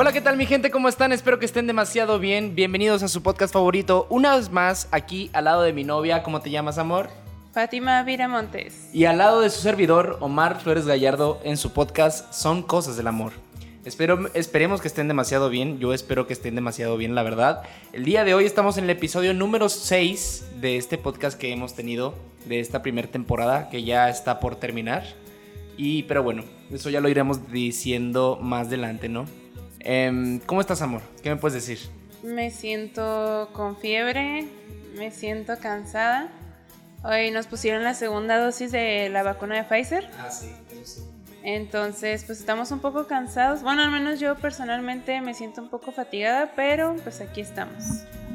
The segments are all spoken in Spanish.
Hola, ¿qué tal mi gente? ¿Cómo están? Espero que estén demasiado bien. Bienvenidos a su podcast favorito. Una vez más, aquí al lado de mi novia. ¿Cómo te llamas, amor? Fátima Viramontes. Y al lado de su servidor, Omar Flores Gallardo, en su podcast Son Cosas del Amor. Espero, esperemos que estén demasiado bien. Yo espero que estén demasiado bien, la verdad. El día de hoy estamos en el episodio número 6 de este podcast que hemos tenido, de esta primera temporada, que ya está por terminar. Y, pero bueno, eso ya lo iremos diciendo más adelante, ¿no? Em, ¿Cómo estás, amor? ¿Qué me puedes decir? Me siento con fiebre, me siento cansada. Hoy nos pusieron la segunda dosis de la vacuna de Pfizer. Ah, sí, sí. Entonces, pues estamos un poco cansados. Bueno, al menos yo personalmente me siento un poco fatigada, pero pues aquí estamos.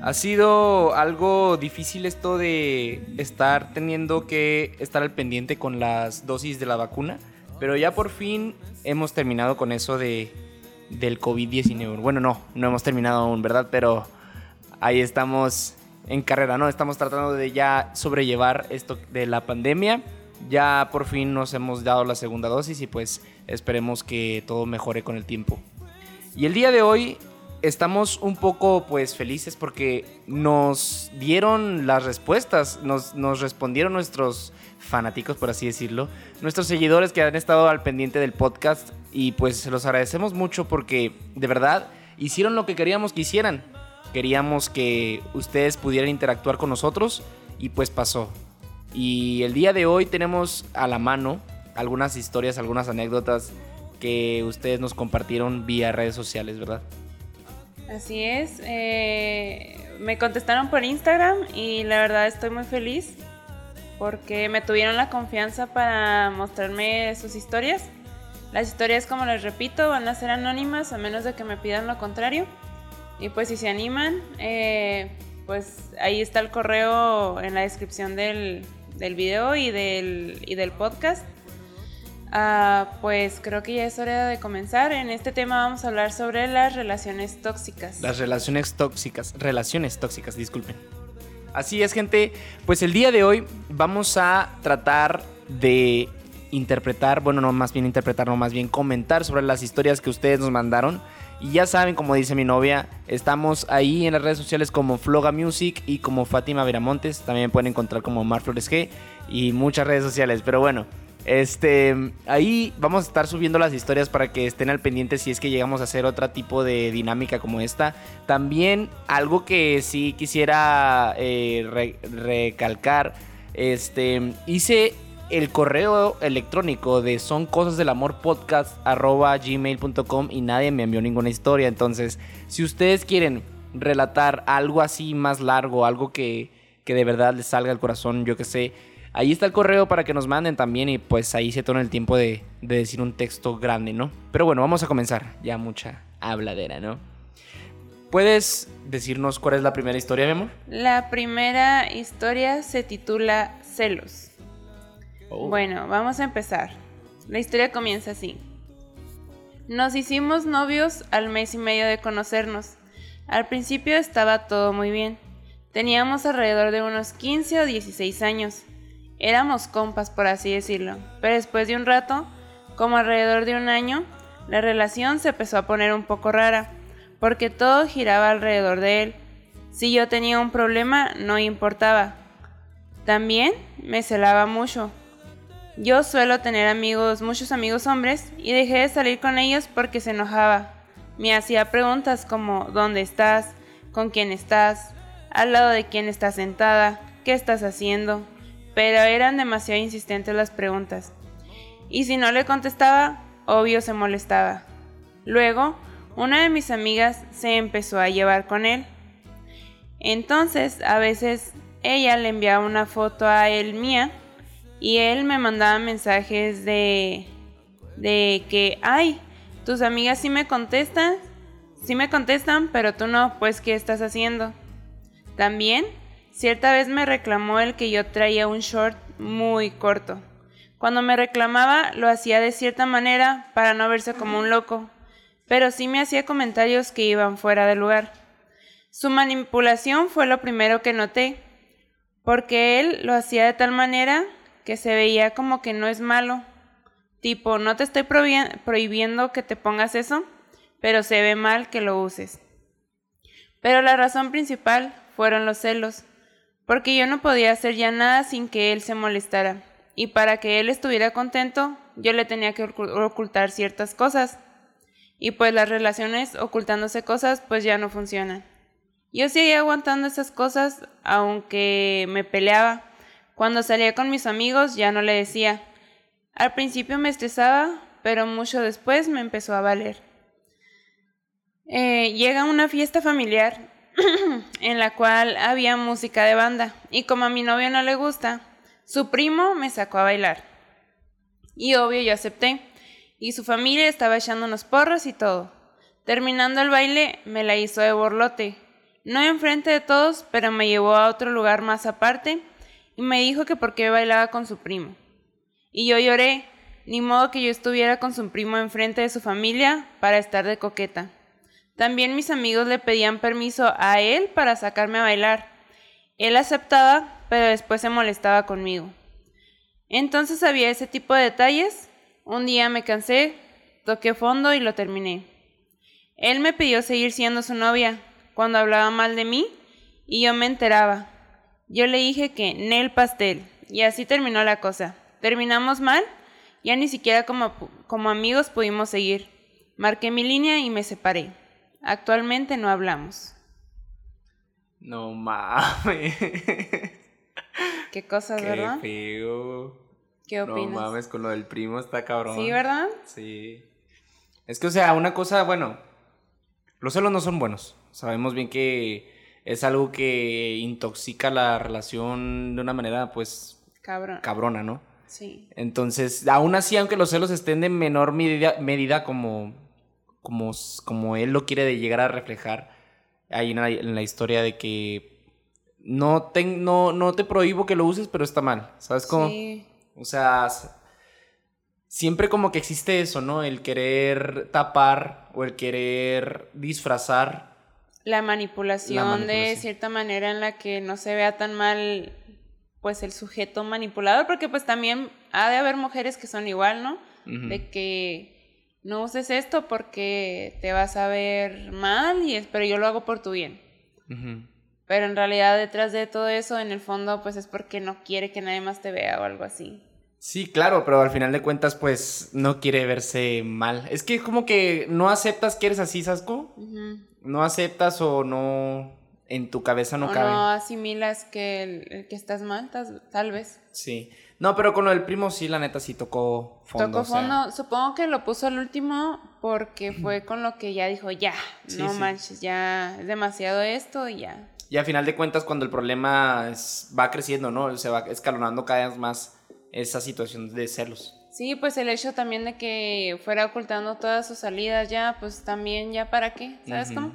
Ha sido algo difícil esto de estar teniendo que estar al pendiente con las dosis de la vacuna, pero ya por fin hemos terminado con eso de del COVID-19. Bueno, no, no hemos terminado aún, ¿verdad? Pero ahí estamos en carrera, ¿no? Estamos tratando de ya sobrellevar esto de la pandemia. Ya por fin nos hemos dado la segunda dosis y pues esperemos que todo mejore con el tiempo. Y el día de hoy estamos un poco pues felices porque nos dieron las respuestas, nos, nos respondieron nuestros fanáticos, por así decirlo, nuestros seguidores que han estado al pendiente del podcast y pues se los agradecemos mucho porque de verdad hicieron lo que queríamos que hicieran. Queríamos que ustedes pudieran interactuar con nosotros y pues pasó. Y el día de hoy tenemos a la mano algunas historias, algunas anécdotas que ustedes nos compartieron vía redes sociales, ¿verdad? Así es. Eh, me contestaron por Instagram y la verdad estoy muy feliz porque me tuvieron la confianza para mostrarme sus historias. Las historias, como les repito, van a ser anónimas a menos de que me pidan lo contrario. Y pues si se animan, eh, pues ahí está el correo en la descripción del, del video y del, y del podcast. Ah, pues creo que ya es hora de comenzar. En este tema vamos a hablar sobre las relaciones tóxicas. Las relaciones tóxicas, relaciones tóxicas, disculpen. Así es, gente. Pues el día de hoy vamos a tratar de interpretar, bueno, no más bien interpretar, no más bien comentar sobre las historias que ustedes nos mandaron. Y ya saben, como dice mi novia, estamos ahí en las redes sociales como Floga Music y como Fátima Viramontes. También pueden encontrar como Mar Flores G y muchas redes sociales. Pero bueno, este, ahí vamos a estar subiendo las historias para que estén al pendiente si es que llegamos a hacer otro tipo de dinámica como esta. También algo que sí quisiera eh, recalcar, este, hice el correo electrónico de son cosas del amor podcast gmail.com y nadie me envió ninguna historia. Entonces, si ustedes quieren relatar algo así más largo, algo que, que de verdad les salga al corazón, yo que sé Ahí está el correo para que nos manden también y pues ahí se toma el tiempo de, decir un texto grande, ¿no? Pero bueno, vamos a comenzar. Ya mucha habladera, ¿no? ¿Puedes decirnos cuál es la primera historia, mi amor? La primera historia se titula Celos. Oh. Bueno, vamos a empezar. La historia comienza así. Nos hicimos novios al mes y medio de conocernos. Al principio estaba todo muy bien. Teníamos alrededor de unos 15 o 16 años. Éramos compas, por así decirlo, pero después de un rato, como alrededor de un año, la relación se empezó a poner un poco rara, porque todo giraba alrededor de él. Si yo tenía un problema, no importaba. También me celaba mucho. Yo suelo tener amigos, muchos amigos hombres, y dejé de salir con ellos porque se enojaba. Me hacía preguntas como ¿dónde estás? ¿Con quién estás? ¿Al lado de quién estás sentada? ¿Qué estás haciendo? pero eran demasiado insistentes las preguntas. Y si no le contestaba, obvio se molestaba. Luego, una de mis amigas se empezó a llevar con él. Entonces, a veces ella le enviaba una foto a él mía y él me mandaba mensajes de de que, ay, tus amigas sí me contestan, sí me contestan, pero tú no, pues ¿qué estás haciendo? También Cierta vez me reclamó el que yo traía un short muy corto. Cuando me reclamaba lo hacía de cierta manera para no verse como un loco, pero sí me hacía comentarios que iban fuera de lugar. Su manipulación fue lo primero que noté, porque él lo hacía de tal manera que se veía como que no es malo. Tipo, no te estoy prohibiendo que te pongas eso, pero se ve mal que lo uses. Pero la razón principal fueron los celos, porque yo no podía hacer ya nada sin que él se molestara, y para que él estuviera contento, yo le tenía que ocultar ciertas cosas. Y pues las relaciones ocultándose cosas pues ya no funcionan. Yo seguía aguantando esas cosas aunque me peleaba. Cuando salía con mis amigos ya no le decía. Al principio me estresaba, pero mucho después me empezó a valer. Eh, llega una fiesta familiar en la cual había música de banda y como a mi novio no le gusta, su primo me sacó a bailar. Y obvio yo acepté. Y su familia estaba echando unos porros y todo. Terminando el baile, me la hizo de borlote. No enfrente de todos, pero me llevó a otro lugar más aparte y me dijo que por qué bailaba con su primo. Y yo lloré, ni modo que yo estuviera con su primo enfrente de su familia para estar de coqueta. También mis amigos le pedían permiso a él para sacarme a bailar. Él aceptaba, pero después se molestaba conmigo. Entonces había ese tipo de detalles. Un día me cansé, toqué fondo y lo terminé. Él me pidió seguir siendo su novia cuando hablaba mal de mí y yo me enteraba. Yo le dije que Nel pastel y así terminó la cosa. Terminamos mal, ya ni siquiera como, como amigos pudimos seguir. Marqué mi línea y me separé. Actualmente no hablamos. No mames. Qué cosas, ¿verdad? Qué feo. ¿Qué opinas? No mames, con lo del primo está cabrón. Sí, ¿verdad? Sí. Es que, o sea, una cosa, bueno, los celos no son buenos. Sabemos bien que es algo que intoxica la relación de una manera, pues, cabrona, ¿no? Sí. Entonces, aún así, aunque los celos estén de menor medida, medida como, como, como él lo quiere de llegar a reflejar ahí en la, en la historia de que no te, no, no te prohíbo que lo uses, pero está mal. ¿Sabes cómo? Sí. O sea, siempre como que existe eso, ¿no? El querer tapar o el querer disfrazar. La manipulación, de cierta manera en la que no se vea tan mal pues el sujeto manipulador, porque pues también ha de haber mujeres que son igual, ¿no? De que no uses esto porque te vas a ver mal, y es, pero yo lo hago por tu bien. Pero en realidad detrás de todo eso, en el fondo, pues es porque no quiere que nadie más te vea o algo así. Sí, claro, pero al final de cuentas, pues no quiere verse mal. Es que como que no aceptas que eres así, Sasco. No aceptas o no. En tu cabeza no o cabe. No asimilas que, que estás mal, tal vez. Sí. No, pero con lo del primo sí, la neta sí tocó fondo. Tocó fondo. Supongo que lo puso al último porque fue con lo que ya dijo, ya, no manches, ya es demasiado esto y ya. Y al final de cuentas, cuando el problema va creciendo, ¿no? Se va escalonando cada vez más esa situación de celos. Sí, pues el hecho también de que fuera ocultando todas sus salidas ya, pues también ya para qué, ¿sabes cómo?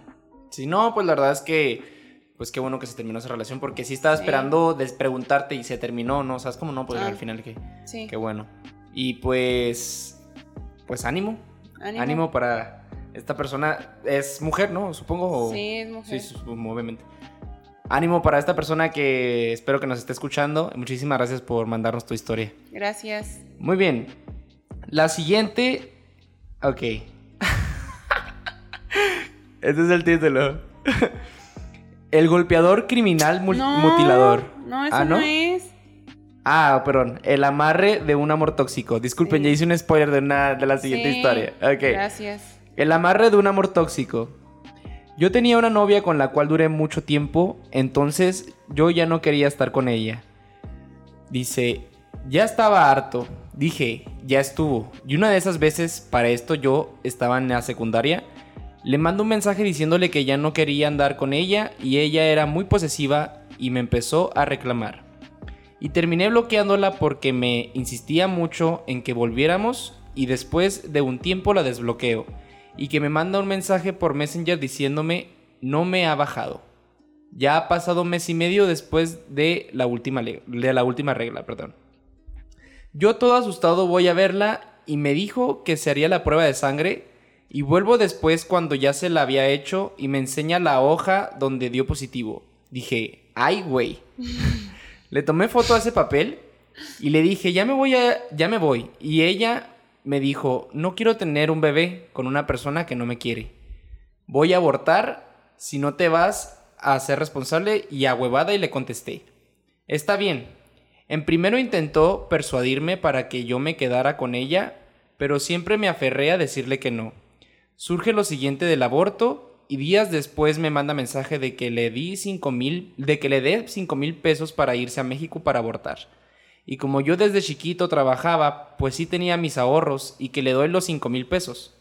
Sí, no, pues la verdad es que, pues qué bueno que se terminó esa relación, porque sí estaba esperando preguntarte y se terminó, ¿no? ¿Sabes cómo no? Pues al ah, final que, sí. qué bueno. Y pues, pues ánimo, ánimo, ánimo para esta persona, es mujer, ¿no? Supongo. Sí, es mujer. Sí, obviamente ánimo para esta persona que espero que nos esté escuchando. Muchísimas gracias por mandarnos tu historia. Gracias. Muy bien. La siguiente. Ok. este es el título. el golpeador criminal mutilador. No, eso ¿Ah, no? es. Ah, perdón. El amarre de un amor tóxico. Disculpen, ya hice un spoiler de, una, de la siguiente historia. Ok. Gracias. El amarre de un amor tóxico. Yo tenía una novia con la cual duré mucho tiempo, entonces yo ya no quería estar con ella. Dice, ya estaba harto. Dije, ya estuvo. Y una de esas veces, para esto yo estaba en la secundaria, le mando un mensaje diciéndole que ya no quería andar con ella y ella era muy posesiva y me empezó a reclamar. Y terminé bloqueándola porque me insistía mucho en que volviéramos y después de un tiempo la desbloqueo y que me manda un mensaje por Messenger diciéndome no me ha bajado. Ya ha pasado mes y medio después de la última, de la última regla, perdón. Yo todo asustado voy a verla y me dijo que se haría la prueba de sangre y vuelvo después cuando ya se la había hecho y me enseña la hoja donde dio positivo. Dije, ay güey. le tomé foto a ese papel y le dije, ya me voy a, ya me voy. Y ella me dijo, no quiero tener un bebé con una persona que no me quiere. voy a abortar si no te vas a ser responsable y a huevada y le contesté. Está bien. En primero intentó persuadirme para que yo me quedara con ella, pero siempre me aferré a decirle que no. Surge lo siguiente del aborto y días después me manda mensaje de que le di cinco mil, de que le dé cinco mil pesos para irse a México para abortar. Y como yo desde chiquito trabajaba, pues sí tenía mis ahorros y que le doy los cinco mil pesos.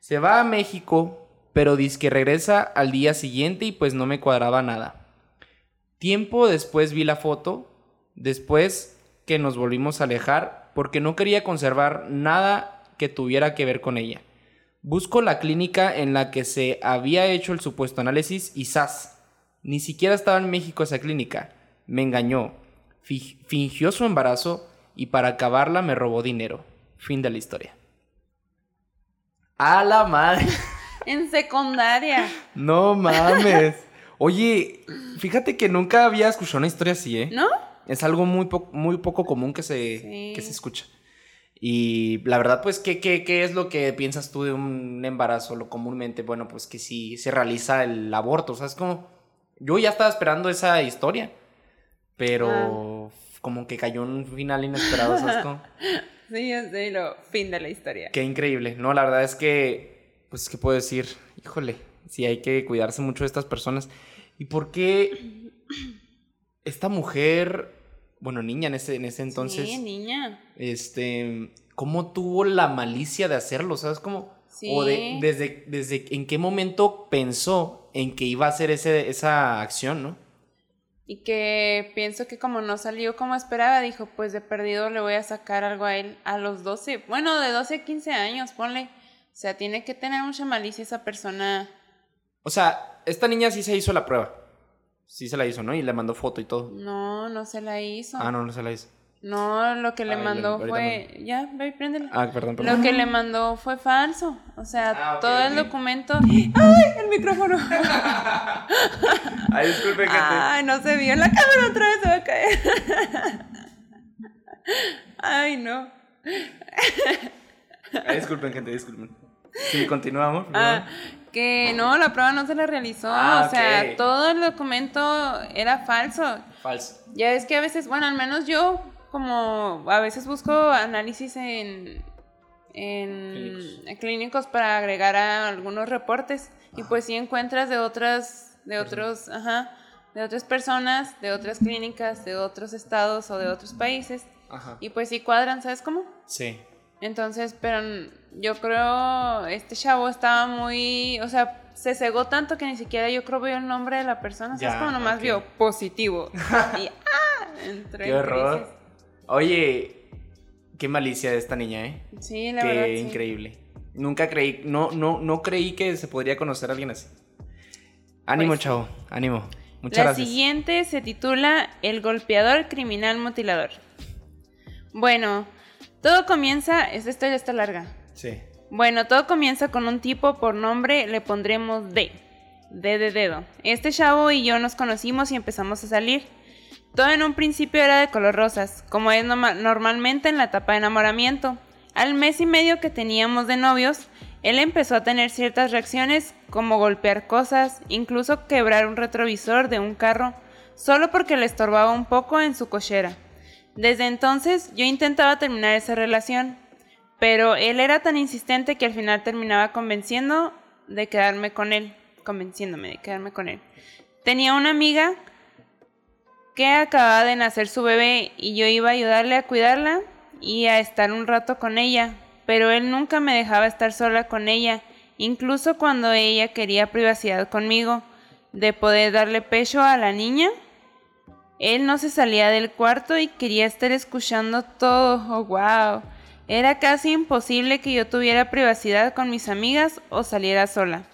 Se va a México, pero dice que regresa al día siguiente y pues no me cuadraba nada. Tiempo después vi la foto, después que nos volvimos a alejar, porque no quería conservar nada que tuviera que ver con ella. Busco la clínica en la que se había hecho el supuesto análisis y ¡zas! Ni siquiera estaba en México esa clínica. Me engañó. Fingió su embarazo y para acabarla me robó dinero. Fin de la historia. ¡A la madre! En secundaria. No mames. Oye, fíjate que nunca había escuchado una historia así, ¿eh? ¿No? Es algo muy, muy poco común que se, que se escucha. Y la verdad, pues, ¿qué, ¿qué, qué, es lo que piensas tú de un embarazo? Lo comúnmente, bueno, pues que si se realiza el aborto, ¿sabes cómo? Yo ya estaba esperando esa historia, pero ah. Como que cayó un final inesperado, ¿sabes cómo? sí, sé, lo fin de la historia. Qué increíble. No, la verdad es que, pues, ¿qué puedo decir? Híjole, sí hay que cuidarse mucho de estas personas. ¿Y por qué esta mujer bueno, niña en ese, en ese entonces. Sí, niña. Este, ¿cómo tuvo la malicia de hacerlo? ¿Sabes cómo? Sí. O de, desde, desde en qué momento pensó en que iba a hacer ese, esa acción, ¿no? Y que pienso que como no salió como esperaba, dijo, pues de perdido le voy a sacar algo a él a los 12, bueno, de 12 a 15 años, ponle. O sea, tiene que tener mucha malicia esa persona. O sea, esta niña sí se hizo la prueba. Sí se la hizo, ¿no? Y le mandó foto y todo. No, no se la hizo. Ah, no, no se la hizo. No, lo que le mandó fue. Ya, ve, préndela. Ah, perdón, perdón. Lo que le mandó fue falso. O sea, ah, todo el documento. ¡Ay, el micrófono! Ay, disculpe, gente. Ay, no se vio. La cámara otra vez se va a caer. Ay, no. Ay, disculpen, gente, disculpen. Sí, continuamos. Ah, que no, la prueba no se la realizó. Ah, o sea, todo el documento era falso. Falso. Ya es que a veces, bueno, al menos yo, como a veces busco análisis en, en clínicos. para agregar a algunos reportes. Y pues sí encuentras de otras, de otros, ajá, de otras personas, de otras clínicas, de otros estados o de otros países. Ajá. Y pues sí cuadran, ¿sabes cómo? Sí. Entonces, pero yo creo, este chavo estaba muy, o sea, se cegó tanto que ni siquiera yo creo vio el nombre de la persona, ¿sabes? Como nomás vio positivo. y ¡ah! Entré Qué horror. Oye, qué malicia de esta niña, ¿eh? Sí, la verdad. Qué increíble. Nunca creí, no, no, no creí que se podría conocer a alguien así. Ánimo, pues chavo, ánimo. Muchas gracias. La siguiente se titula El golpeador criminal mutilador. Bueno, todo comienza, esta historia está larga. Sí. Bueno, todo comienza con un tipo por nombre, le pondremos D. D de dedo. Este chavo y yo nos conocimos y empezamos a salir. Todo en un principio era de color rosas, como es normalmente en la etapa de enamoramiento. Al mes y medio que teníamos de novios, él empezó a tener ciertas reacciones como golpear cosas, incluso quebrar un retrovisor de un carro, solo porque le estorbaba un poco en su cochera. Desde entonces yo intentaba terminar esa relación, pero él era tan insistente que al final terminaba convenciendo de quedarme con él, convenciéndome de quedarme con él. Tenía una amiga que acababa de nacer su bebé y yo iba a ayudarle a cuidarla y a estar un rato con ella, pero él nunca me dejaba estar sola con ella, incluso cuando ella quería privacidad conmigo, de poder darle pecho a la niña él no se salía del cuarto y quería estar escuchando todo. Oh, wow. Era casi imposible que yo tuviera privacidad con mis amigas o saliera sola.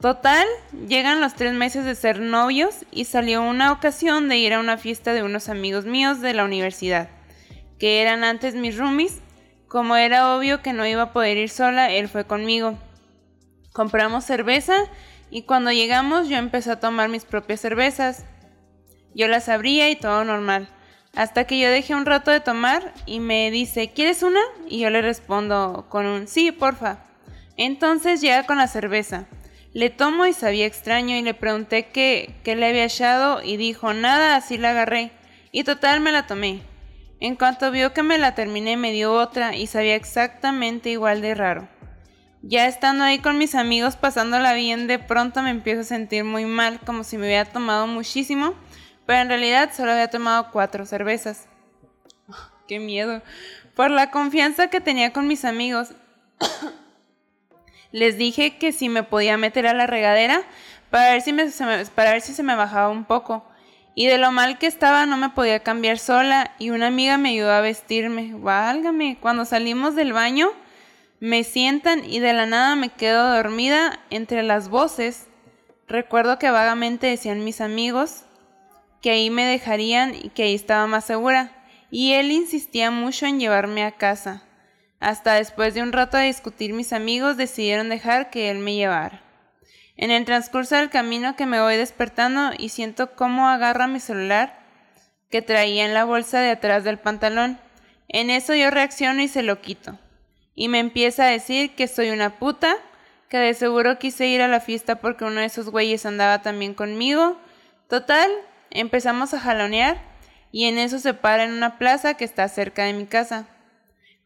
Total, llegan los tres meses de ser novios y salió una ocasión de ir a una fiesta de unos amigos míos de la universidad, que eran antes mis roomies. Como era obvio que no iba a poder ir sola, él fue conmigo. Compramos cerveza y cuando llegamos yo empecé a tomar mis propias cervezas. Yo las abría y todo normal. Hasta que yo dejé un rato de tomar y me dice, ¿quieres una? Y yo le respondo con un sí, porfa. Entonces llega con la cerveza. Le tomo y sabía extraño y le pregunté qué, qué le había echado y dijo, nada, así la agarré. Y total me la tomé. En cuanto vio que me la terminé me dio otra y sabía exactamente igual de raro. Ya estando ahí con mis amigos pasándola bien, de pronto me empiezo a sentir muy mal, como si me hubiera tomado muchísimo, pero en realidad solo había tomado cuatro cervezas. ¡Qué miedo! Por la confianza que tenía con mis amigos, les dije que si me podía meter a la regadera para ver si, me, para ver si se me bajaba un poco. Y de lo mal que estaba no me podía cambiar sola y una amiga me ayudó a vestirme. Válgame, cuando salimos del baño me sientan y de la nada me quedo dormida entre las voces. Recuerdo que vagamente decían mis amigos que ahí me dejarían y que ahí estaba más segura. Y él insistía mucho en llevarme a casa. Hasta después de un rato de discutir mis amigos decidieron dejar que él me llevara. En el transcurso del camino que me voy despertando y siento cómo agarra mi celular que traía en la bolsa de atrás del pantalón. En eso yo reacciono y se lo quito y me empieza a decir que soy una puta, que de seguro quise ir a la fiesta porque uno de esos güeyes andaba también conmigo. Total, empezamos a jalonear y en eso se para en una plaza que está cerca de mi casa.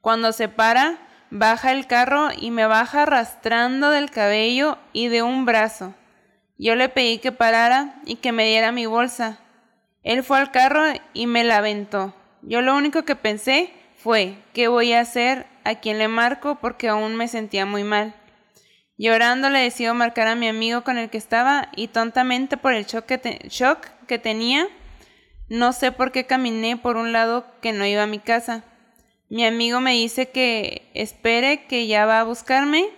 Cuando se para, baja el carro y me baja arrastrando del cabello y de un brazo. Yo le pedí que parara y que me diera mi bolsa. Él fue al carro y me la aventó. Yo lo único que pensé fue, ¿qué voy a hacer? ¿A quién le marco? Porque aún me sentía muy mal. Llorando le decido marcar a mi amigo con el que estaba y tontamente por el shock que, shock que tenía, no sé por qué caminé por un lado que no iba a mi casa. Mi amigo me dice que espere, que ya va a buscarme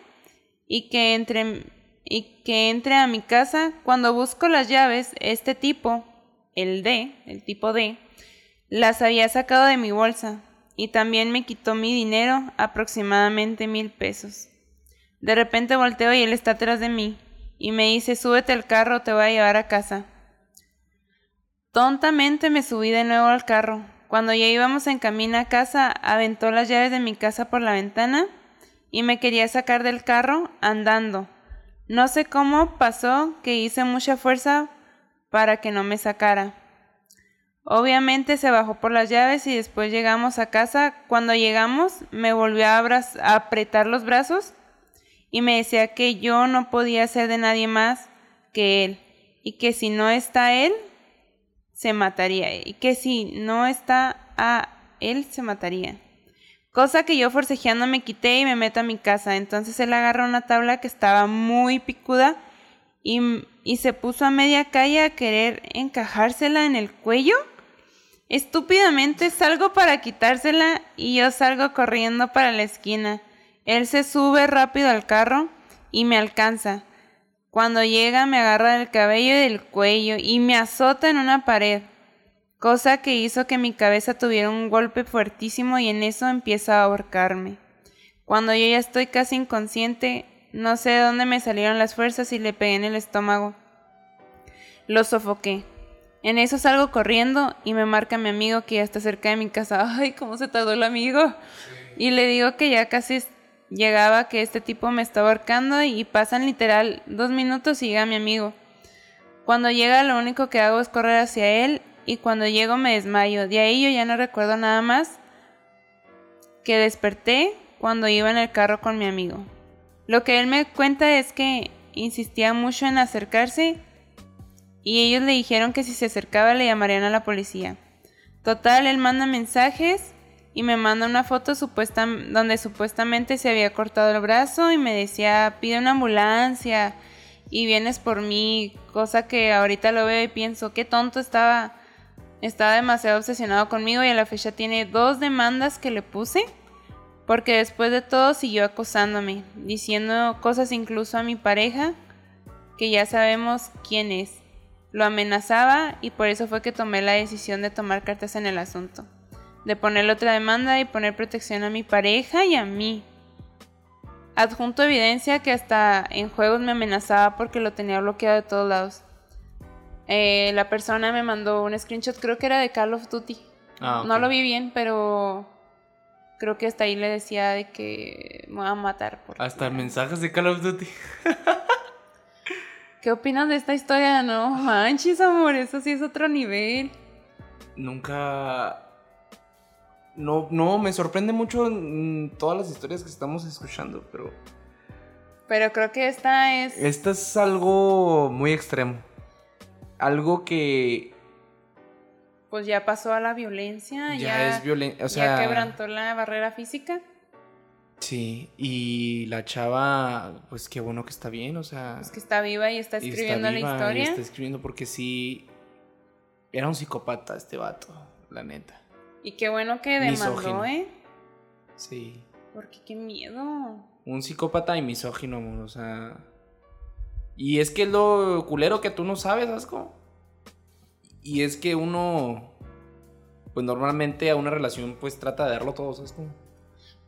y que entre, y que entre a mi casa. Cuando busco las llaves, este tipo, el D, el tipo D, las había sacado de mi bolsa y también me quitó mi dinero, aproximadamente mil pesos. De repente volteo y él está atrás de mí y me dice súbete al carro, te voy a llevar a casa. Tontamente me subí de nuevo al carro. Cuando ya íbamos en camino a casa, aventó las llaves de mi casa por la ventana y me quería sacar del carro andando. No sé cómo pasó que hice mucha fuerza para que no me sacara. Obviamente se bajó por las llaves y después llegamos a casa. Cuando llegamos me volvió a, apretar los brazos y me decía que yo no podía ser de nadie más que él y que si no está él, se mataría y que si no está a él, se mataría. Cosa que yo forcejeando me quité y me meto a mi casa. Entonces él agarra una tabla que estaba muy picuda y, y se puso a media calle a querer encajársela en el cuello Estúpidamente salgo para quitársela y yo salgo corriendo para la esquina. Él se sube rápido al carro y me alcanza. Cuando llega me agarra del cabello y del cuello y me azota en una pared, cosa que hizo que mi cabeza tuviera un golpe fuertísimo y en eso empieza a ahorcarme. Cuando yo ya estoy casi inconsciente, no sé de dónde me salieron las fuerzas y le pegué en el estómago. Lo sofoqué. En eso salgo corriendo y me marca mi amigo que ya está cerca de mi casa. Ay, cómo se tardó el amigo. Y le digo que ya casi llegaba, que este tipo me estaba ahorcando y pasan literal dos minutos y llega mi amigo. Cuando llega lo único que hago es correr hacia él y cuando llego me desmayo. De ahí yo ya no recuerdo nada más que desperté cuando iba en el carro con mi amigo. Lo que él me cuenta es que insistía mucho en acercarse y ellos le dijeron que si se acercaba le llamarían a la policía. Total, él manda mensajes y me manda una foto supuesta, donde supuestamente se había cortado el brazo y me decía, pide una ambulancia y vienes por mí, cosa que ahorita lo veo y pienso, qué tonto estaba, estaba demasiado obsesionado conmigo y a la fecha tiene dos demandas que le puse, porque después de todo siguió acosándome, diciendo cosas incluso a mi pareja, que ya sabemos quién es. Lo amenazaba y por eso fue que tomé la decisión de tomar cartas en el asunto, de ponerle otra demanda y poner protección a mi pareja y a mí. Adjunto evidencia que hasta en juegos me amenazaba porque lo tenía bloqueado de todos lados. Eh, la persona me mandó un screenshot, creo que era de Call of Duty. Ah, no lo vi bien, pero creo que hasta ahí le decía de que me va a matar. Hasta mensajes de Call of Duty. ¿Qué opinas de esta historia? No manches, amor, eso sí es otro nivel. Nunca. No, no, me sorprende mucho todas las historias que estamos escuchando, pero. Pero creo que esta es. Esta es algo muy extremo. Algo que. Pues ya pasó a la violencia. Ya, es violencia. O sea, ya quebrantó la barrera física. Sí, y la chava, pues qué bueno que está bien, o sea. Es que está viva y está escribiendo la historia. está escribiendo porque sí. Era un psicópata este vato, la neta. Y qué bueno que demandó, ¿eh? Sí. Porque qué miedo. Un psicópata y misógino, amor, o sea. Y es que es lo culero que tú no sabes, Asco. Y es que uno. Pues normalmente a una relación, pues trata de darlo todo, ¿sabes cómo?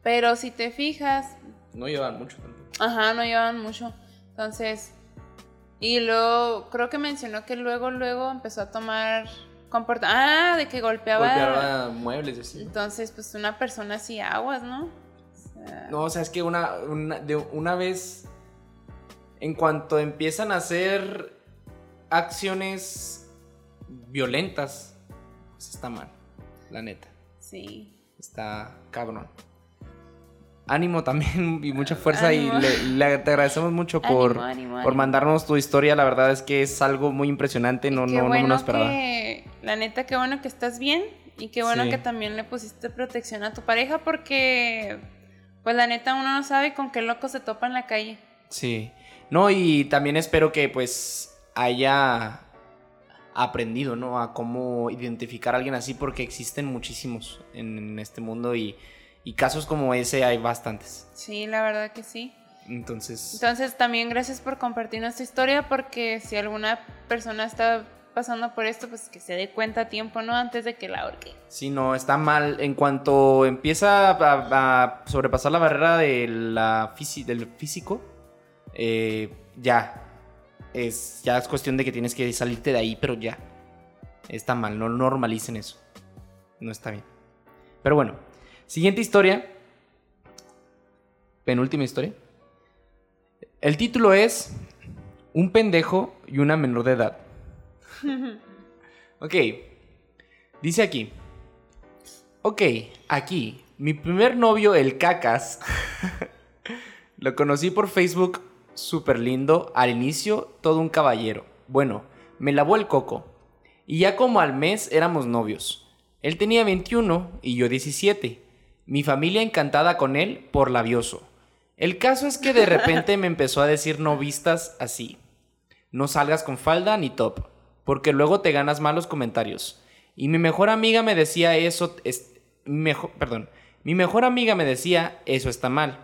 Pero si te fijas. No llevan mucho tampoco. Ajá, no llevan mucho. Entonces. Y luego, creo que mencionó que luego, luego empezó a tomar Ah, de que golpeaba. Golpeaba muebles, así. Entonces, pues una persona así aguas, ¿no? No, o sea, es que una, una, de una vez. En cuanto empiezan a hacer acciones violentas, pues está mal, la neta. Sí. Está cabrón ánimo también y mucha fuerza y le, te agradecemos mucho por, por mandarnos tu historia. La verdad es que es algo muy impresionante, no, no, me lo esperaba. la neta, qué bueno que estás bien y qué bueno que también le pusiste protección a tu pareja porque, pues la neta, uno no sabe con qué loco se topa en la calle. Sí, no, y también espero que pues haya aprendido, ¿no? A cómo identificar a alguien así porque existen muchísimos en este mundo y y casos como ese hay bastantes. Sí, la verdad que sí. Entonces. Entonces también gracias por compartir nuestra historia porque si alguna persona está pasando por esto, pues que se dé cuenta a tiempo, ¿no? Antes de que la ahorque. Sí, no, está mal. En cuanto empieza a, sobrepasar la barrera de la del físico, eh, ya. Es, ya es cuestión de que tienes que salirte de ahí, pero ya. Está mal, no normalicen eso. No está bien. Pero bueno, Siguiente historia. Penúltima historia. El título es Un pendejo y una menor de edad. ok. Dice aquí. Ok, aquí. Mi primer novio, el Cacas. Lo conocí por Facebook, súper lindo. Al inicio, todo un caballero. Bueno, me lavó el coco. Y ya como al mes éramos novios. Él tenía 21 y yo 17. Mi familia encantada con él por labioso. El caso es que de repente me empezó a decir no vistas así. No salgas con falda ni top, porque luego te ganas malos comentarios. Y mi mejor amiga me decía eso, es, mejor, perdón, mi mejor amiga me decía eso está mal.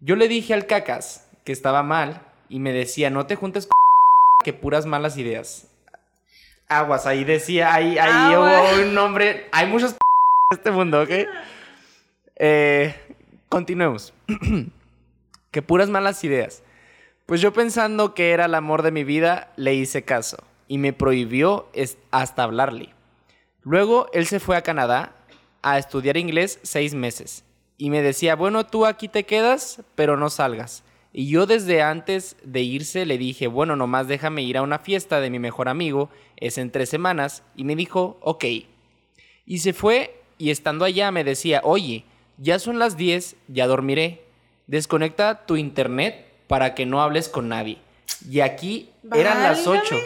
Yo le dije al cacas que estaba mal y me decía no te juntes con que puras malas ideas. Aguas, ahí decía, ahí, ahí hubo un nombre, hay muchos en este mundo, ¿ok? Eh, continuemos. que puras malas ideas. Pues yo pensando que era el amor de mi vida, le hice caso y me prohibió hasta hablarle. Luego él se fue a Canadá a estudiar inglés seis meses y me decía, bueno, tú aquí te quedas, pero no salgas. Y yo desde antes de irse le dije, bueno, nomás déjame ir a una fiesta de mi mejor amigo, es en tres semanas, y me dijo, ok. Y se fue y estando allá me decía, oye, ya son las 10, ya dormiré. Desconecta tu internet para que no hables con nadie. Y aquí eran las 8.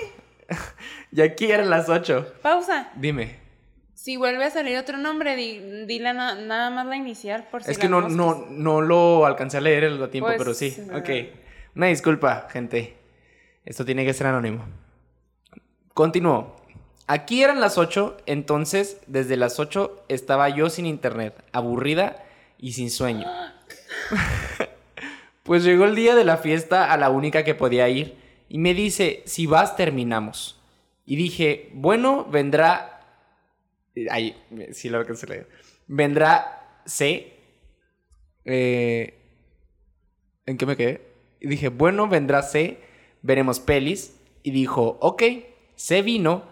y aquí eran las 8. Pausa. Dime. Si vuelve a salir otro nombre, dile nada más la inicial por si Es que no, no, no lo alcancé a leer el tiempo, pues, pero sí. Ok. Una disculpa, gente. Esto tiene que ser anónimo. Continúo. Aquí eran las 8, entonces desde las 8 estaba yo sin internet, aburrida y sin sueño. pues llegó el día de la fiesta a la única que podía ir y me dice, si vas terminamos. Y dije, bueno, vendrá... Ay, sí lo que se le... Vendrá C. Eh, ¿En qué me quedé? Y dije, bueno, vendrá C, veremos pelis. Y dijo, ok, C vino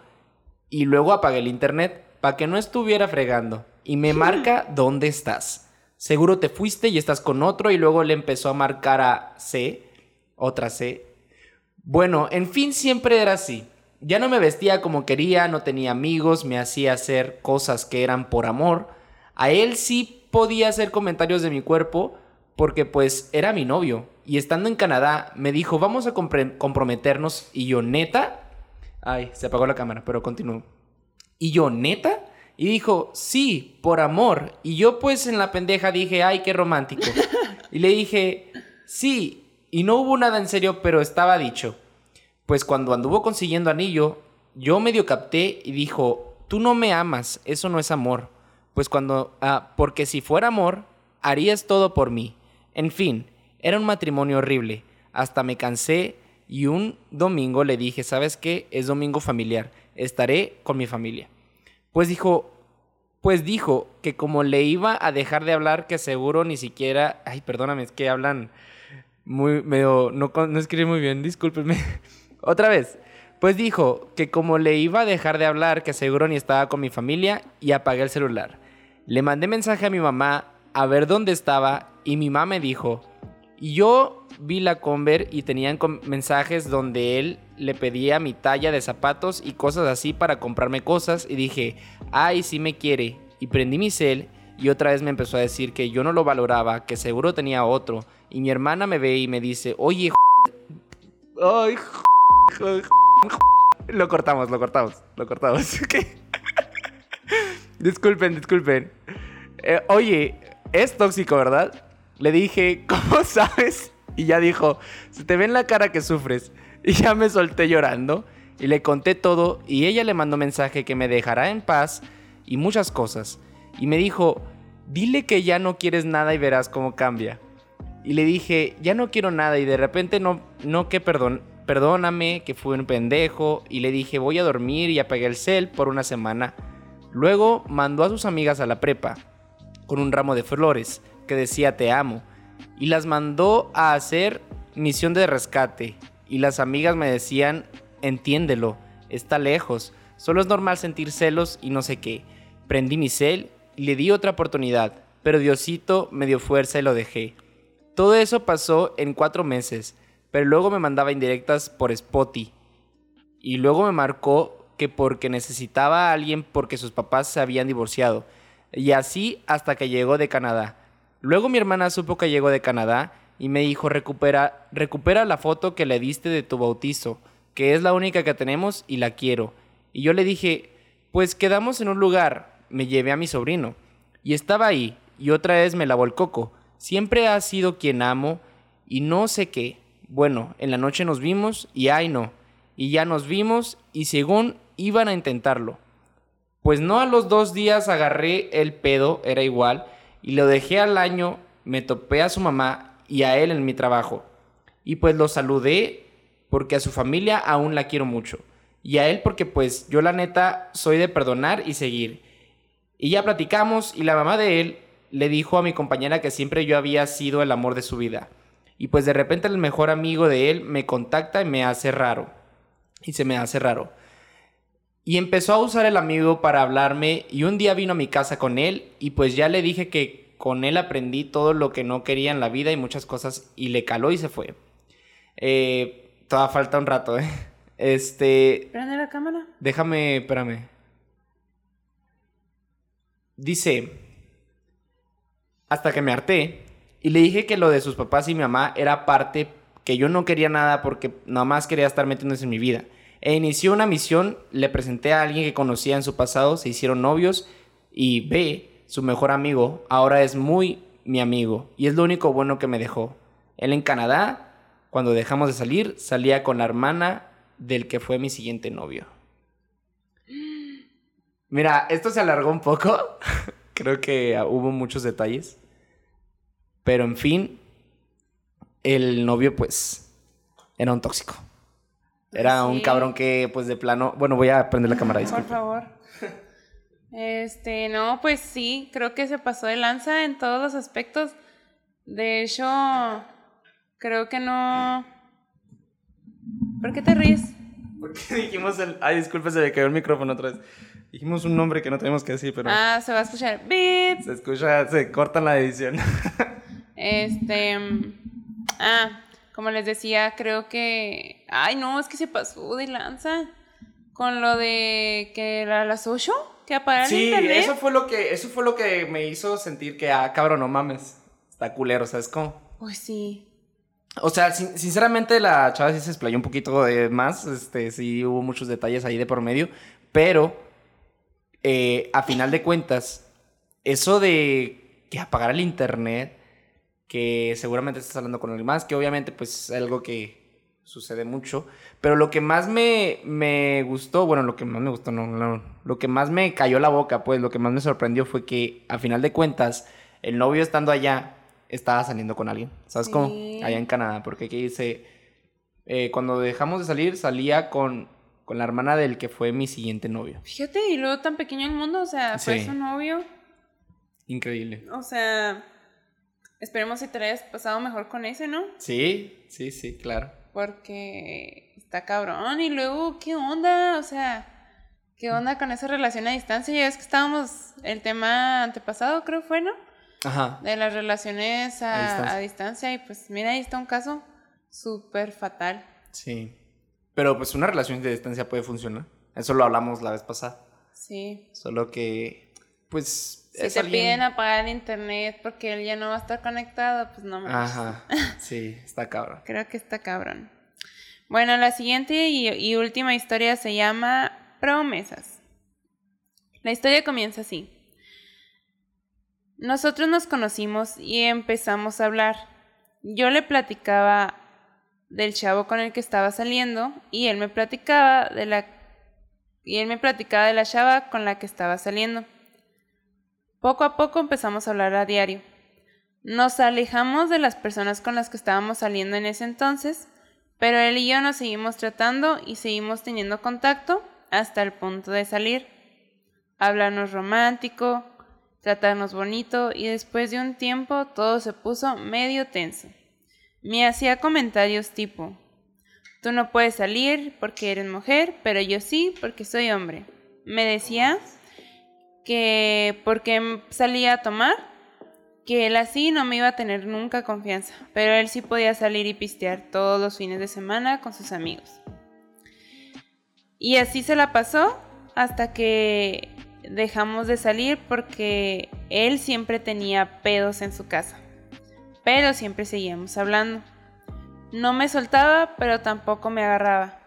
y luego apagué el internet para que no estuviera fregando. Y me marca dónde estás. Seguro te fuiste y estás con otro y luego le empezó a marcar a C, otra C. Bueno, en fin, siempre era así. Ya no me vestía como quería, no tenía amigos, me hacía hacer cosas que eran por amor. A él sí podía hacer comentarios de mi cuerpo porque pues era mi novio. Y estando en Canadá me dijo, vamos a comprometernos. Y yo, neta. Ay, se apagó la cámara, pero continúo. Y yo, neta. Y dijo, sí, por amor. Y yo pues en la pendeja dije, ay, qué romántico. Y le dije, sí. Y no hubo nada en serio, pero estaba dicho. Pues cuando anduvo consiguiendo anillo, yo medio capté y dijo, tú no me amas, eso no es amor. Pues cuando, ah, porque si fuera amor, harías todo por mí. En fin, era un matrimonio horrible. Hasta me cansé y un domingo le dije, ¿sabes qué? Es domingo familiar, estaré con mi familia. Pues dijo, pues dijo que como le iba a dejar de hablar, que seguro ni siquiera, ay, perdóname, es que hablan muy, medio, no, no escribe muy bien, discúlpenme. Otra vez, pues dijo que como le iba a dejar de hablar, que seguro ni estaba con mi familia y apagué el celular. Le mandé mensaje a mi mamá a ver dónde estaba y mi mamá me dijo, y yo vi la Conver y tenían mensajes donde él le pedía mi talla de zapatos y cosas así para comprarme cosas y dije, ay, sí me quiere. Y prendí mi cel y otra vez me empezó a decir que yo no lo valoraba, que seguro tenía otro. Y mi hermana me ve y me dice, oye, ay, lo cortamos, lo cortamos, lo cortamos. disculpen, disculpen. Eh, oye, es tóxico, ¿verdad? Le dije, ¿cómo sabes? Y ya dijo, se te ve en la cara que sufres. Y ya me solté llorando y le conté todo y ella le mandó mensaje que me dejará en paz y muchas cosas. Y me dijo, dile que ya no quieres nada y verás cómo cambia. Y le dije, ya no quiero nada y de repente no, no que perdón, perdóname, que fui un pendejo. Y le dije, voy a dormir y apagué el cel por una semana. Luego mandó a sus amigas a la prepa con un ramo de flores que decía te amo. Y las mandó a hacer misión de rescate y las amigas me decían, entiéndelo, está lejos, solo es normal sentir celos y no sé qué. Prendí mi cel y le di otra oportunidad, pero Diosito me dio fuerza y lo dejé. Todo eso pasó en cuatro meses, pero luego me mandaba indirectas por Spotty. Y luego me marcó que porque necesitaba a alguien porque sus papás se habían divorciado. Y así hasta que llegó de Canadá. Luego mi hermana supo que llegó de Canadá y me dijo, recupera, recupera la foto que le diste de tu bautizo, que es la única que tenemos y la quiero. Y yo le dije, pues quedamos en un lugar, me llevé a mi sobrino. Y estaba ahí, y otra vez me lavó el coco. Siempre ha sido quien amo, y no sé qué. Bueno, en la noche nos vimos, y ay no. Y ya nos vimos, y según iban a intentarlo. Pues no a los dos días agarré el pedo, era igual, y lo dejé al año, me topé a su mamá y a él en mi trabajo. Y pues lo saludé porque a su familia aún la quiero mucho. Y a él porque pues yo la neta soy de perdonar y seguir. Y ya platicamos y la mamá de él le dijo a mi compañera que siempre yo había sido el amor de su vida. Y pues de repente el mejor amigo de él me contacta y me hace raro. Y se me hace raro. Y empezó a usar el amigo para hablarme y un día vino a mi casa con él y pues ya le dije que con él aprendí todo lo que no quería en la vida y muchas cosas y le caló y se fue. Eh, todavía falta un rato, ¿eh? Este... ¿Prende la cámara? Déjame, espérame. Dice, hasta que me harté y le dije que lo de sus papás y mi mamá era parte que yo no quería nada porque nada más quería estar metiéndose en mi vida. E inició una misión, le presenté a alguien que conocía en su pasado, se hicieron novios y ve, su mejor amigo, ahora es muy mi amigo y es lo único bueno que me dejó. Él en Canadá, cuando dejamos de salir, salía con la hermana del que fue mi siguiente novio. Mira, esto se alargó un poco. Creo que hubo muchos detalles. Pero en fin, el novio pues era un tóxico. Era un cabrón que pues de plano... Bueno, voy a prender la cámara. Por favor. Este, no, pues sí, creo que se pasó de lanza en todos los aspectos. De hecho, creo que no. ¿Por qué te ríes? Porque dijimos el. Ay, disculpe, se me cayó el micrófono otra vez. Dijimos un nombre que no tenemos que decir, pero. Ah, se va a escuchar. ¡Bip! Se escucha, se corta la edición. Este. Ah, como les decía, creo que Ay, no, es que se pasó de lanza con lo de que era las 8, que apagaron Sí, internet. eso fue lo que eso fue lo que me hizo sentir que ah, cabrón, no mames. Está culero, ¿sabes cómo? Pues sí. O sea, sin- sinceramente la chava sí se explayó un poquito de más, este, sí hubo muchos detalles ahí de por medio, pero eh, a final de cuentas, eso de que apagar el internet, que seguramente estás hablando con alguien más, que obviamente pues es algo que sucede mucho, pero lo que más me, me gustó, bueno, lo que más me gustó, no, no, lo que más me cayó la boca, pues lo que más me sorprendió fue que a final de cuentas, el novio estando allá, estaba saliendo con alguien, ¿sabes cómo? Sí. Allá en Canadá, porque aquí dice, eh, cuando dejamos de salir, salía con, con la hermana del que fue mi siguiente novio. Fíjate, y luego tan pequeño el mundo, o sea, fue Sí. su novio. Increíble. O sea, esperemos que te la hayas pasado mejor con ese, ¿no? Sí, sí, sí, claro. Porque está cabrón. Y luego, ¿qué onda? O sea, ¿qué onda con esa relación a distancia? Ya ves que estábamos, el tema antepasado creo fue, ¿no? Ajá. De las relaciones A a, distancia. a distancia. Y pues mira, ahí está un caso súper fatal. Sí. Pero pues una relación de distancia puede funcionar. Eso lo hablamos la vez pasada. Sí. Solo que, pues, Si te alguien- piden apagar el internet porque él ya no va a estar conectado, pues no manches. Ajá. Sí, está cabrón. Creo que está cabrón. Bueno, la siguiente y, y última historia se llama Promesas. La historia comienza así. Nosotros nos conocimos y empezamos a hablar. Yo le platicaba del chavo con el que estaba saliendo y él me platicaba de la y él me platicaba de la chava con la que estaba saliendo. Poco a poco empezamos a hablar a diario. Nos alejamos de las personas con las que estábamos saliendo en ese entonces, pero él y yo nos seguimos tratando y seguimos teniendo contacto hasta el punto de salir. Hablarnos romántico, tratarnos bonito y después de un tiempo todo se puso medio tenso. Me hacía comentarios tipo, tú no puedes salir porque eres mujer, pero yo sí porque soy hombre. Me decía que porque salía a tomar, que él así no me iba a tener nunca confianza, pero él sí podía salir y pistear todos los fines de semana con sus amigos. Y así se la pasó hasta que dejamos de salir porque él siempre tenía pedos en su casa, pero siempre seguíamos hablando. No me soltaba, pero tampoco me agarraba.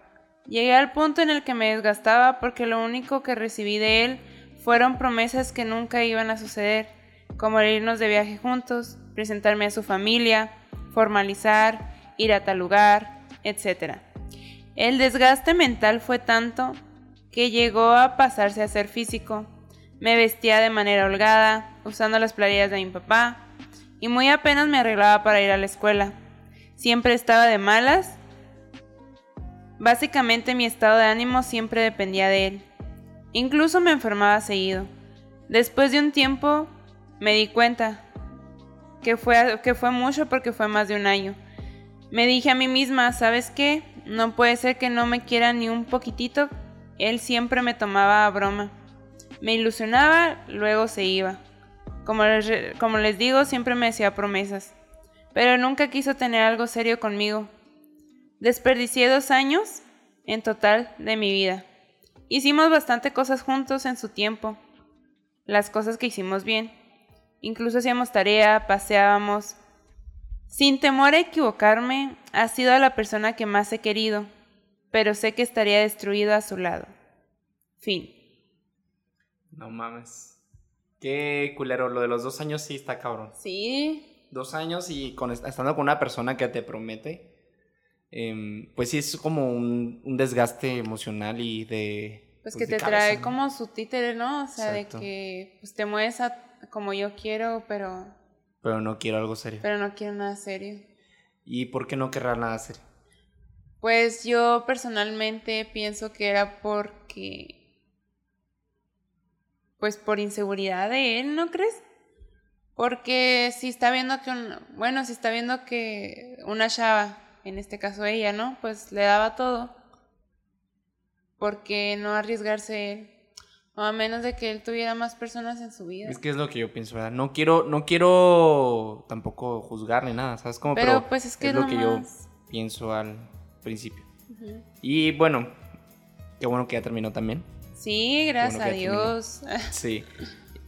Llegué al punto en el que me desgastaba porque lo único que recibí de él fueron promesas que nunca iban a suceder, como irnos de viaje juntos, presentarme a su familia, formalizar, ir a tal lugar, etc. El desgaste mental fue tanto que llegó a pasarse a ser físico. Me vestía de manera holgada, usando las playeras de mi papá, y muy apenas me arreglaba para ir a la escuela. Siempre estaba de malas. Básicamente mi estado de ánimo siempre dependía de él. Incluso me enfermaba seguido. Después de un tiempo me di cuenta que fue, que fue mucho porque fue más de un año. Me dije a mí misma, ¿sabes qué? No puede ser que no me quiera ni un poquitito. Él siempre me tomaba a broma. Me ilusionaba, luego se iba. Como les, como les digo, siempre me hacía promesas. Pero nunca quiso tener algo serio conmigo. Desperdicié dos años en total de mi vida. Hicimos bastante cosas juntos en su tiempo. Las cosas que hicimos bien. Incluso hacíamos tarea, paseábamos. Sin temor a equivocarme, ha sido la persona que más he querido, pero sé que estaría destruido a su lado. Fin. No mames. Qué culero. Lo de los dos años sí está cabrón. Sí, Dos años y con, estando con una persona que te promete. em, pues sí es como un, un desgaste emocional y de. Pues pues, que te cabeza, trae ¿no? como su títere, ¿no? O sea, Exacto. de que pues, te mueves a- como yo quiero, pero, Pero no quiero algo serio. pero no quiero nada serio. ¿Y por qué no querrá nada serio? Pues yo personalmente pienso que era porque. Pues por inseguridad de él, ¿no crees? Porque si está viendo que un, bueno, si está viendo que una chava, en este caso ella, ¿no? Pues le daba todo. ¿Por qué no arriesgarse él? O a menos de que él tuviera más personas en su vida. Es que es lo que yo pienso, ¿verdad? No quiero, no quiero tampoco juzgar ni nada, ¿sabes cómo? Pero, pues, es que es lo que yo pienso al principio. Y bueno, qué bueno que ya terminó también. Sí, gracias a Dios. Sí.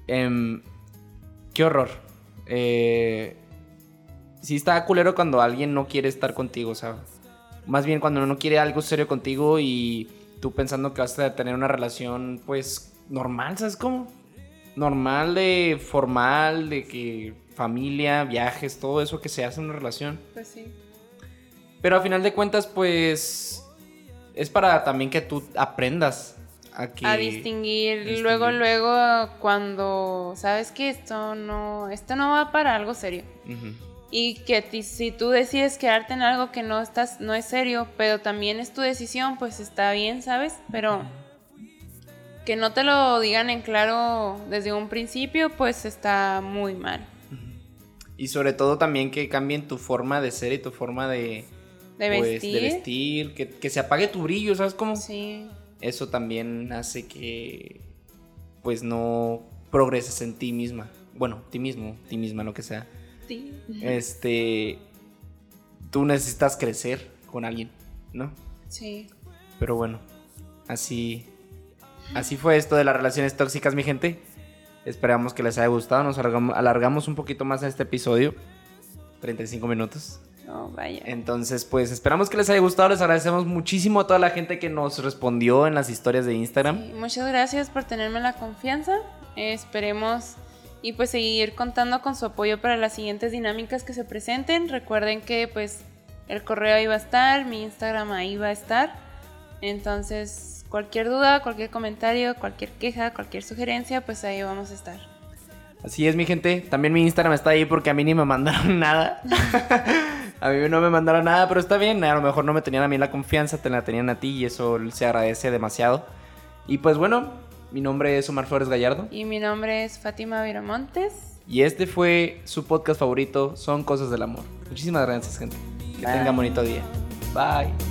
Em, qué horror. Eh, sí está culero cuando alguien no quiere estar contigo, o sea, más bien cuando no quiere algo serio contigo y tú pensando que vas a tener una relación, pues, normal, ¿sabes cómo? Normal de formal, de que familia, viajes, todo eso que se hace en una relación. Pues sí. Pero a final de cuentas, pues, es para también que tú aprendas a, que, a distinguir, luego, luego, cuando sabes que esto no, esto no va para algo serio. Y que si tú decides quedarte en algo que no estás, no es serio, pero también es tu decisión, pues está bien, ¿sabes? Pero que no te lo digan en claro desde un principio, pues está muy mal. Y sobre todo también que cambien tu forma de ser y tu forma de, de pues, vestir. de vestir que, que, se apague tu brillo, ¿sabes cómo? Sí. Eso también hace que pues no progreses en ti misma. Bueno, ti mismo, ti misma, lo que sea. Este, tú necesitas crecer con alguien, ¿no? Sí. Pero bueno, así, así fue esto de las relaciones tóxicas, mi gente. Esperamos que les haya gustado. Nos alargamos un poquito más en este episodio. 35 minutos. Oh, vaya. Entonces, pues esperamos que les haya gustado. Les agradecemos muchísimo a toda la gente que nos respondió en las historias de Instagram. muchas gracias por tenerme la confianza. esperemos y pues seguir contando con su apoyo para las siguientes dinámicas que se presenten. Recuerden que pues el correo ahí va a estar, mi Instagram ahí va a estar. Entonces, cualquier duda, cualquier comentario, cualquier queja, cualquier sugerencia, pues ahí vamos a estar. Así es, mi gente. También mi Instagram está ahí porque a mí ni me mandaron nada. a mí no me mandaron nada, pero está bien. A lo mejor no me tenían a mí la confianza, te la tenían a ti y eso se agradece demasiado. Y pues bueno, mi nombre es Omar Flores Gallardo. Y mi nombre es Fátima Viramontes. Y este fue su podcast favorito, Son Cosas del Amor. Muchísimas gracias, gente. Que Bye. tengan bonito día. Bye. Bye.